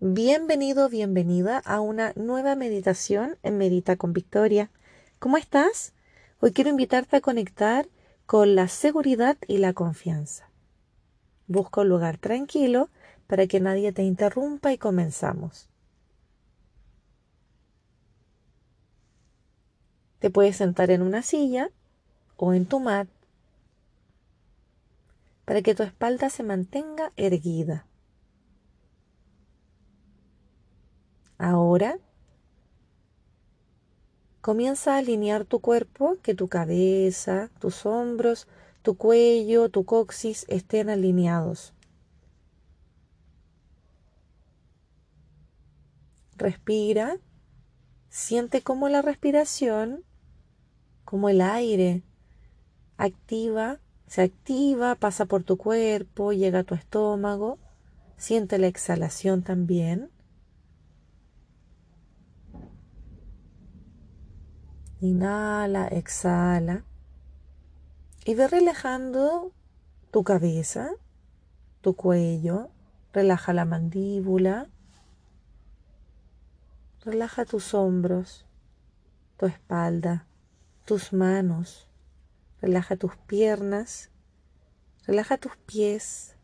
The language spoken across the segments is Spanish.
Bienvenido, bienvenida a una nueva meditación en Medita con Victoria. ¿Cómo estás? Hoy quiero invitarte a conectar con la seguridad y la confianza. Busca un lugar tranquilo para que nadie te interrumpa y comenzamos. Te puedes sentar en una silla o en tu mat para que tu espalda se mantenga erguida. Ahora comienza a alinear tu cuerpo, que tu cabeza, tus hombros, tu cuello, tu coxis estén alineados. Respira, siente cómo la respiración, como el aire, activa, se activa, pasa por tu cuerpo, llega a tu estómago, siente la exhalación también. Inhala, exhala. Y ve relajando tu cabeza, tu cuello. Relaja la mandíbula. Relaja tus hombros, tu espalda, tus manos. Relaja tus piernas. Relaja tus pies.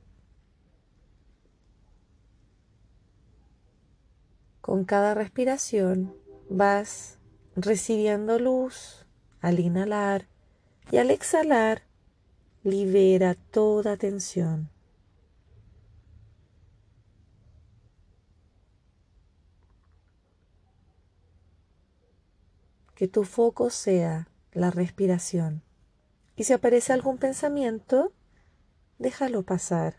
Con cada respiración vas recibiendo luz al inhalar y al exhalar libera toda tensión. Que tu foco sea la respiración. Y si aparece algún pensamiento, déjalo pasar,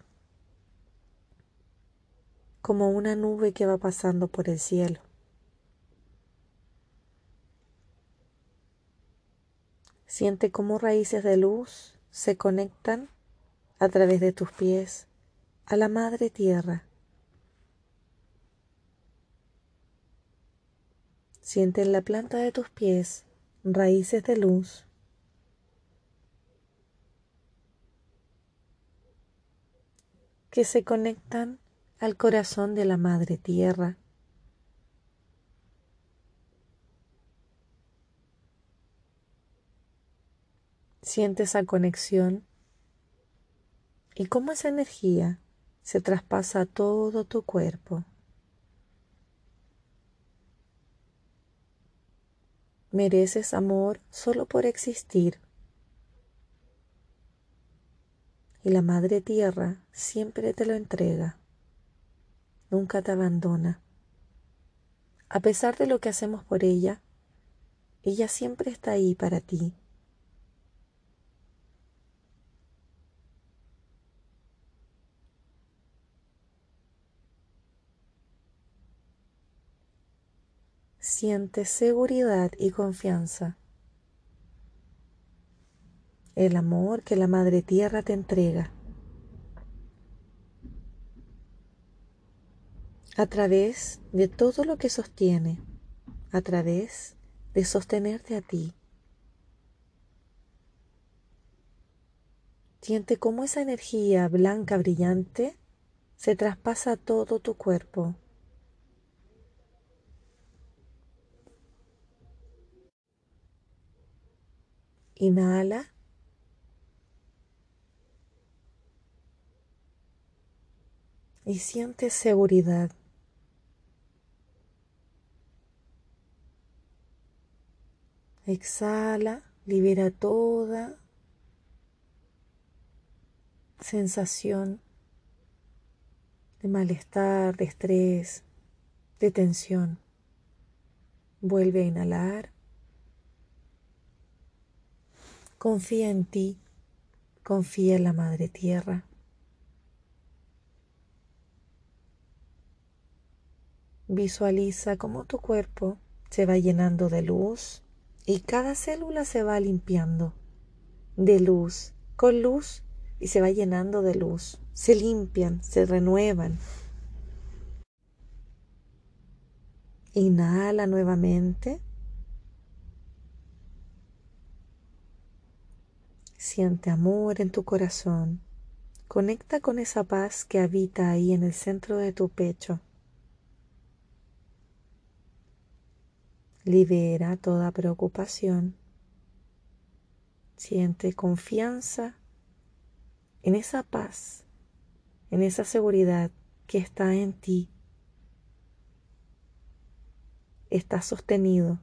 como una nube que va pasando por el cielo. Siente cómo raíces de luz se conectan a través de tus pies a la madre tierra. Siente en la planta de tus pies raíces de luz. que se conectan al corazón de la madre tierra. Siente esa conexión y cómo esa energía se traspasa a todo tu cuerpo. Mereces amor solo por existir. Y la Madre Tierra siempre te lo entrega. Nunca te abandona. A pesar de lo que hacemos por ella, ella siempre está ahí para ti siente seguridad y confianza. El amor que la Madre Tierra te entrega. A través de todo lo que sostiene, a través de sostenerte a ti. Siente cómo esa energía blanca brillante se traspasa todo tu cuerpo Inhala. Y siente seguridad. Exhala, libera toda sensación de malestar, de estrés, de tensión. Vuelve a inhalar. Confía en ti, confía en la Madre Tierra. Visualiza cómo tu cuerpo se va llenando de luz y cada célula se va limpiando de luz, con luz y se va llenando de luz. Se limpian, se renuevan. Inhala nuevamente. Siente amor en tu corazón. Conecta con esa paz que habita ahí en el centro de tu pecho. Libera toda preocupación. Siente confianza en esa paz, en esa seguridad que está en ti. Estás sostenido,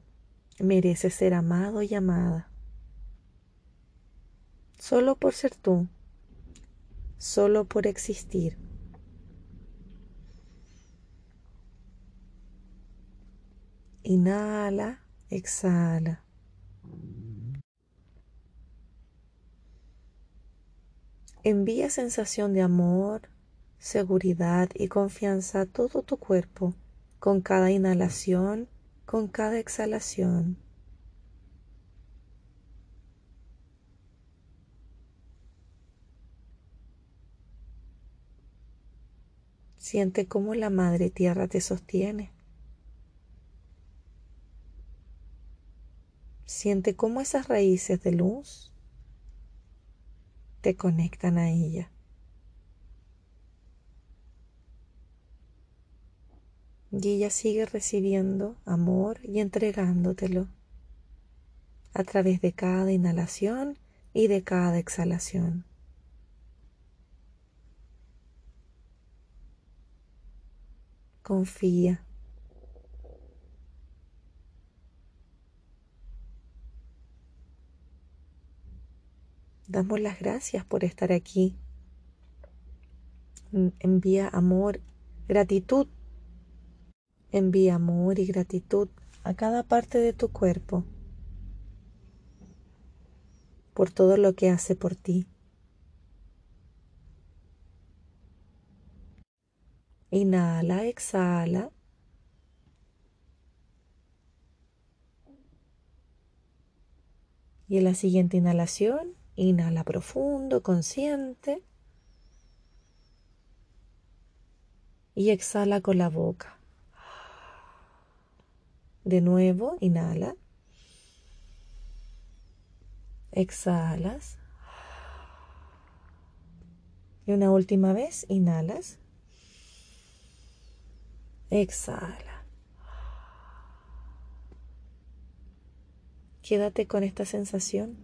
mereces ser amado y amada. Solo por ser tú, solo por existir. Inhala, exhala. Envía sensación de amor, seguridad y confianza a todo tu cuerpo con cada inhalación, con cada exhalación. Siente cómo la Madre Tierra te sostiene. Siente cómo esas raíces de luz te conectan a ella. Y ella sigue recibiendo amor y entregándotelo a través de cada inhalación y de cada exhalación. Confía. Damos las gracias por estar aquí. Envía amor, gratitud. Envía amor y gratitud a cada parte de tu cuerpo por todo lo que hace por ti. Inhala, exhala. Y en la siguiente inhalación, Inhala profundo, consciente. Y exhala con la boca. De nuevo, inhala. Exhalas. Y una última vez, inhalas. Exhala. Quédate con esta sensación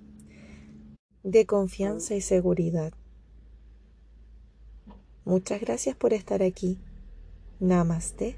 de confianza y seguridad. Muchas gracias por estar aquí. Namaste.